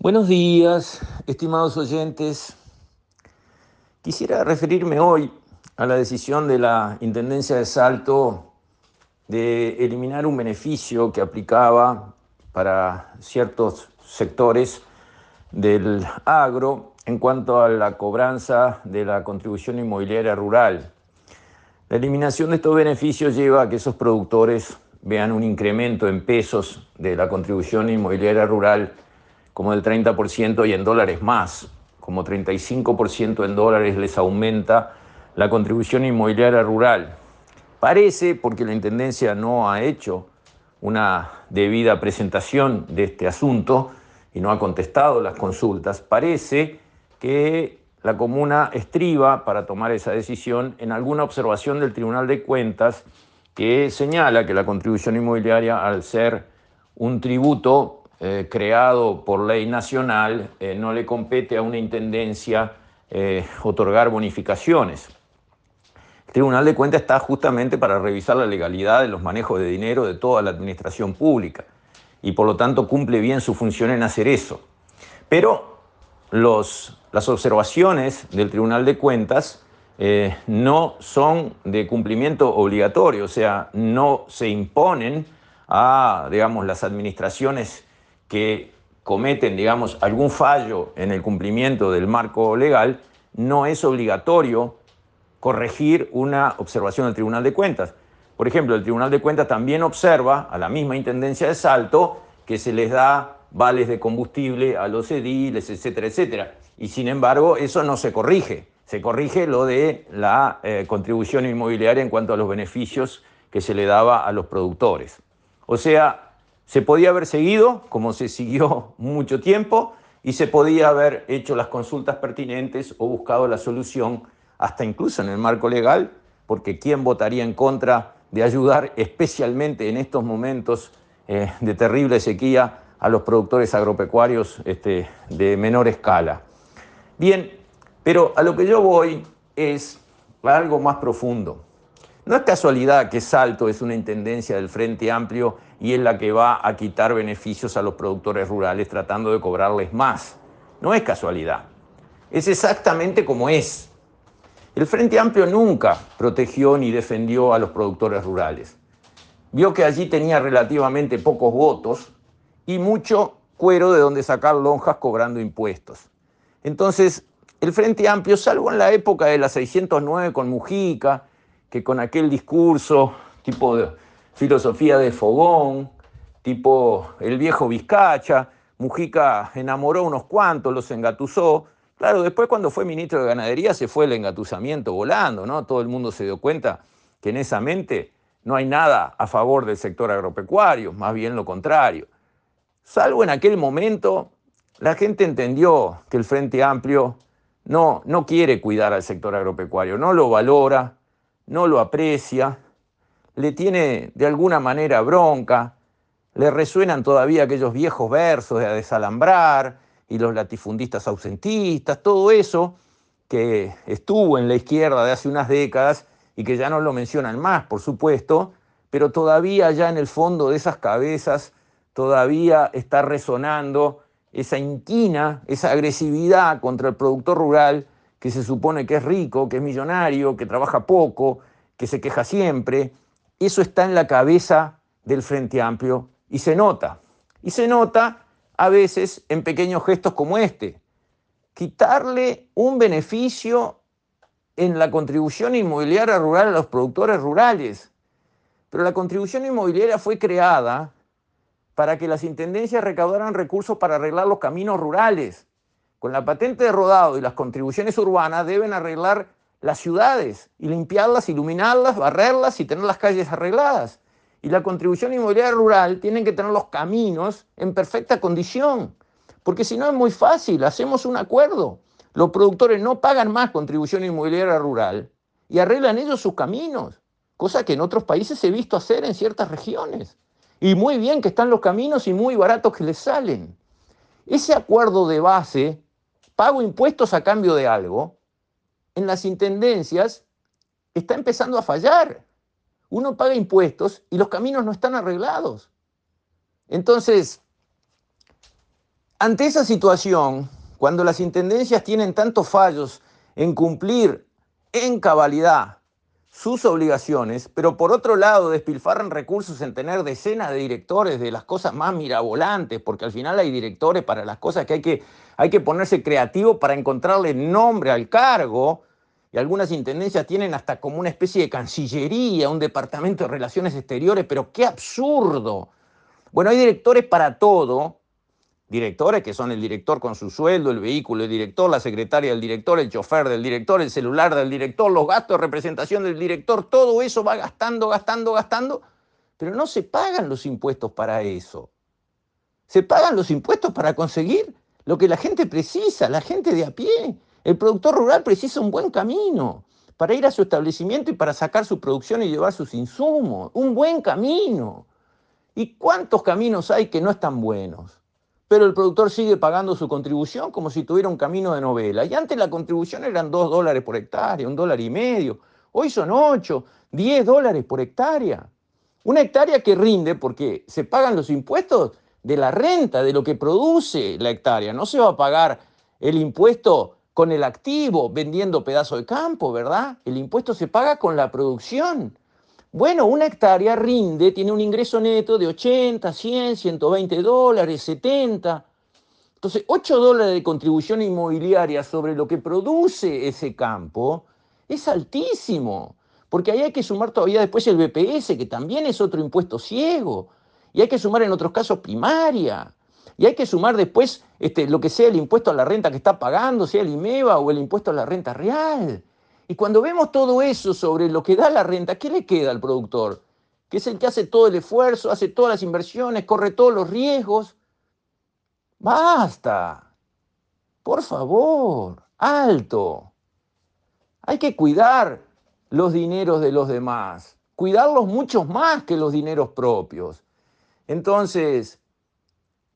Buenos días, estimados oyentes. Quisiera referirme hoy a la decisión de la Intendencia de Salto de eliminar un beneficio que aplicaba para ciertos sectores del agro en cuanto a la cobranza de la contribución inmobiliaria rural. La eliminación de estos beneficios lleva a que esos productores vean un incremento en pesos de la contribución inmobiliaria rural como del 30% y en dólares más, como 35% en dólares les aumenta la contribución inmobiliaria rural. Parece, porque la Intendencia no ha hecho una debida presentación de este asunto y no ha contestado las consultas, parece que la comuna estriba para tomar esa decisión en alguna observación del Tribunal de Cuentas que señala que la contribución inmobiliaria, al ser un tributo eh, creado por ley nacional, eh, no le compete a una intendencia eh, otorgar bonificaciones. El Tribunal de Cuentas está justamente para revisar la legalidad de los manejos de dinero de toda la administración pública y por lo tanto cumple bien su función en hacer eso. Pero los, las observaciones del Tribunal de Cuentas no son de cumplimiento obligatorio, o sea, no se imponen a, digamos, las administraciones que cometen, digamos, algún fallo en el cumplimiento del marco legal, no es obligatorio corregir una observación del Tribunal de Cuentas. Por ejemplo, el Tribunal de Cuentas también observa a la misma Intendencia de Salto que se les da vales de combustible a los ediles, etcétera, etcétera. Y sin embargo, eso no se corrige. Se corrige lo de la eh, contribución inmobiliaria en cuanto a los beneficios que se le daba a los productores. O sea, se podía haber seguido, como se siguió mucho tiempo, y se podía haber hecho las consultas pertinentes o buscado la solución, hasta incluso en el marco legal, porque ¿quién votaría en contra de ayudar especialmente en estos momentos eh, de terrible sequía a los productores agropecuarios este, de menor escala? Bien, pero a lo que yo voy es algo más profundo. No es casualidad que Salto es una intendencia del Frente Amplio y es la que va a quitar beneficios a los productores rurales tratando de cobrarles más. No es casualidad. Es exactamente como es. El Frente Amplio nunca protegió ni defendió a los productores rurales. Vio que allí tenía relativamente pocos votos y mucho cuero de donde sacar lonjas cobrando impuestos. Entonces, el Frente Amplio, salvo en la época de la 609 con Mujica, que con aquel discurso tipo de filosofía de fogón, tipo el viejo Vizcacha, Mujica enamoró unos cuantos, los engatusó. Claro, después cuando fue ministro de Ganadería se fue el engatusamiento volando, ¿no? Todo el mundo se dio cuenta que en esa mente no hay nada a favor del sector agropecuario, más bien lo contrario. Salvo en aquel momento, la gente entendió que el Frente Amplio no, no quiere cuidar al sector agropecuario, no lo valora, no lo aprecia, le tiene de alguna manera bronca, le resuenan todavía aquellos viejos versos de a desalambrar y los latifundistas ausentistas, todo eso que estuvo en la izquierda de hace unas décadas y que ya no lo mencionan más, por supuesto, pero todavía ya en el fondo de esas cabezas todavía está resonando esa inquina, esa agresividad contra el productor rural que se supone que es rico, que es millonario, que trabaja poco, que se queja siempre. Eso está en la cabeza del Frente Amplio y se nota. Y se nota a veces en pequeños gestos como este. Quitarle un beneficio en la contribución inmobiliaria rural a los productores rurales. Pero la contribución inmobiliaria fue creada para que las intendencias recaudaran recursos para arreglar los caminos rurales con la patente de rodado y las contribuciones urbanas deben arreglar las ciudades y limpiarlas, iluminarlas, barrerlas y tener las calles arregladas. Y la contribución inmobiliaria rural tienen que tener los caminos en perfecta condición, porque si no es muy fácil, hacemos un acuerdo. Los productores no pagan más contribución inmobiliaria rural y arreglan ellos sus caminos, cosa que en otros países he visto hacer en ciertas regiones. Y muy bien que están los caminos y muy baratos que les salen. Ese acuerdo de base pago impuestos a cambio de algo, en las intendencias está empezando a fallar. Uno paga impuestos y los caminos no están arreglados. Entonces, Ante esa situación, cuando las intendencias tienen tantos fallos en cumplir en cabalidad sus obligaciones, pero por otro lado despilfarran recursos en tener decenas de directores de las cosas más mirabolantes, porque al final hay directores para las cosas que hay que, hay que ponerse creativo para encontrarle nombre al cargo, y algunas intendencias tienen hasta como una especie de cancillería, un departamento de relaciones exteriores, pero qué absurdo. Bueno, hay directores para todo, directores que son el director con su sueldo, el vehículo del director, la secretaria del director, el chofer del director, el celular del director, los gastos de representación del director, todo eso va gastando, gastando, gastando, pero no se pagan los impuestos para eso. Se pagan los impuestos para conseguir lo que la gente precisa, la gente de a pie. El productor rural precisa un buen camino para ir a su establecimiento y para sacar su producción y llevar sus insumos. Un buen camino. ¿Y cuántos caminos hay que no están buenos? Pero el productor sigue pagando su contribución como si tuviera un camino de novela. Y antes la contribución eran dos dólares por hectárea, un dólar y medio. Hoy son ocho, diez dólares por hectárea. Una hectárea que rinde porque se pagan los impuestos de la renta, de lo que produce la hectárea. No se va a pagar el impuesto con el activo vendiendo pedazo de campo, ¿verdad? El impuesto se paga con la producción. Bueno, una hectárea rinde, tiene un ingreso neto de 80, 100, 120 dólares, 70. Entonces, 8 dólares de contribución inmobiliaria sobre lo que produce ese campo es altísimo, porque ahí hay que sumar todavía después el BPS, que también es otro impuesto ciego, y hay que sumar en otros casos primaria, y hay que sumar después este, lo que sea el impuesto a la renta que está pagando, sea el IMEVA o el impuesto a la renta real. Y cuando vemos todo eso sobre lo que da la renta, ¿qué le queda al productor? Que es el que hace todo el esfuerzo, hace todas las inversiones, corre todos los riesgos. Basta. Por favor, alto. Hay que cuidar los dineros de los demás, cuidarlos mucho más que los dineros propios. Entonces,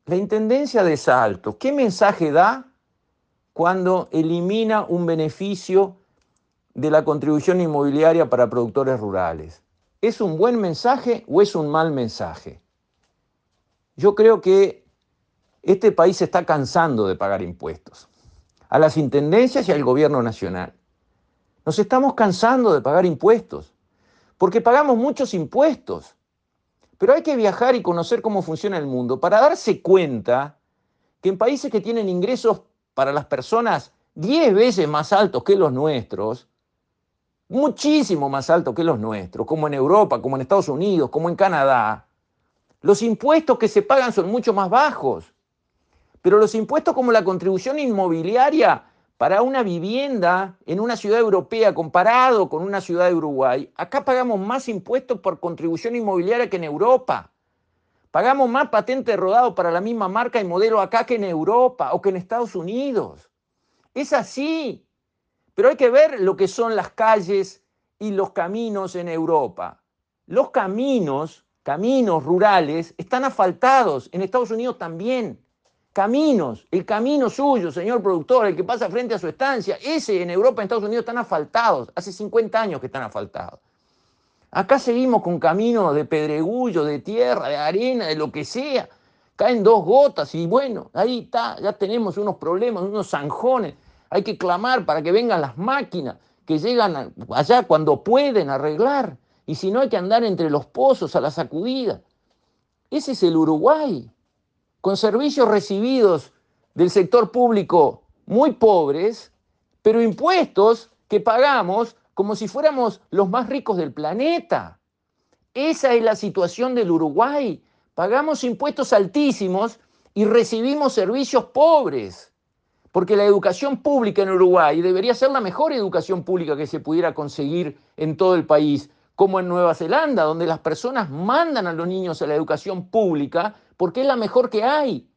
la Intendencia de Salto, ¿qué mensaje da cuando elimina un beneficio de la contribución inmobiliaria para productores rurales. ¿Es un buen mensaje o es un mal mensaje? Yo creo que este país se está cansando de pagar impuestos, a las intendencias y al gobierno nacional. Nos estamos cansando de pagar impuestos, porque pagamos muchos impuestos. Pero hay que viajar y conocer cómo funciona el mundo para darse cuenta que en países que tienen ingresos para las personas 10 veces más altos que los nuestros, muchísimo más alto que los nuestros, como en Europa, como en Estados Unidos, como en Canadá. Los impuestos que se pagan son mucho más bajos, pero los impuestos como la contribución inmobiliaria para una vivienda en una ciudad europea comparado con una ciudad de Uruguay, acá pagamos más impuestos por contribución inmobiliaria que en Europa. Pagamos más patente rodado para la misma marca y modelo acá que en Europa o que en Estados Unidos. Es así. Pero hay que ver lo que son las calles y los caminos en Europa. Los caminos, caminos rurales, están asfaltados. En Estados Unidos también. Caminos, el camino suyo, señor productor, el que pasa frente a su estancia, ese en Europa, en Estados Unidos están asfaltados. Hace 50 años que están asfaltados. Acá seguimos con caminos de pedregullo, de tierra, de arena, de lo que sea. Caen dos gotas y bueno, ahí está, ya tenemos unos problemas, unos zanjones. Hay que clamar para que vengan las máquinas que llegan allá cuando pueden arreglar. Y si no, hay que andar entre los pozos a la sacudida. Ese es el Uruguay, con servicios recibidos del sector público muy pobres, pero impuestos que pagamos como si fuéramos los más ricos del planeta. Esa es la situación del Uruguay. Pagamos impuestos altísimos y recibimos servicios pobres porque la educación pública en Uruguay debería ser la mejor educación pública que se pudiera conseguir en todo el país, como en Nueva Zelanda, donde las personas mandan a los niños a la educación pública porque es la mejor que hay.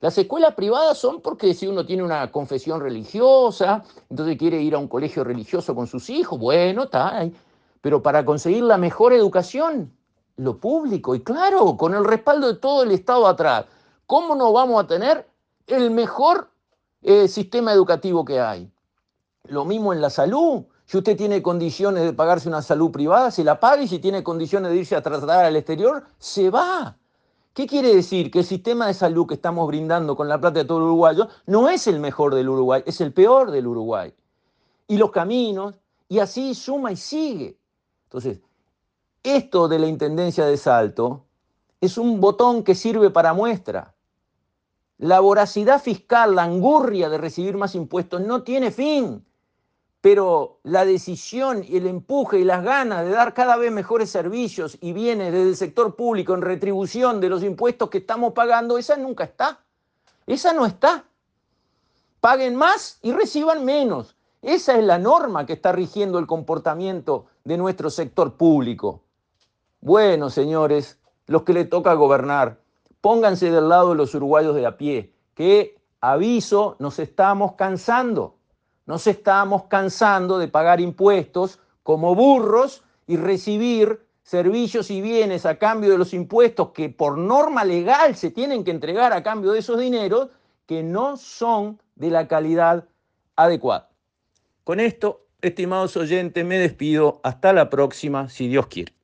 Las escuelas privadas son porque si uno tiene una confesión religiosa, entonces quiere ir a un colegio religioso con sus hijos, bueno, está Pero para conseguir la mejor educación, lo público, y claro, con el respaldo de todo el Estado atrás, ¿cómo no vamos a tener el mejor eh, sistema educativo que hay. Lo mismo en la salud. Si usted tiene condiciones de pagarse una salud privada, se la paga y si tiene condiciones de irse a tratar al exterior, se va. ¿Qué quiere decir? Que el sistema de salud que estamos brindando con la plata de todo el uruguayo no es el mejor del Uruguay, es el peor del Uruguay. Y los caminos, y así suma y sigue. Entonces, esto de la Intendencia de Salto es un botón que sirve para muestra. La voracidad fiscal, la angurria de recibir más impuestos no tiene fin, pero la decisión y el empuje y las ganas de dar cada vez mejores servicios y bienes desde el sector público en retribución de los impuestos que estamos pagando, esa nunca está. Esa no está. Paguen más y reciban menos. Esa es la norma que está rigiendo el comportamiento de nuestro sector público. Bueno, señores, los que le toca gobernar, pónganse del lado de los uruguayos de a pie, que aviso, nos estamos cansando, nos estamos cansando de pagar impuestos como burros y recibir servicios y bienes a cambio de los impuestos que por norma legal se tienen que entregar a cambio de esos dineros que no son de la calidad adecuada. Con esto, estimados oyentes, me despido. Hasta la próxima, si Dios quiere.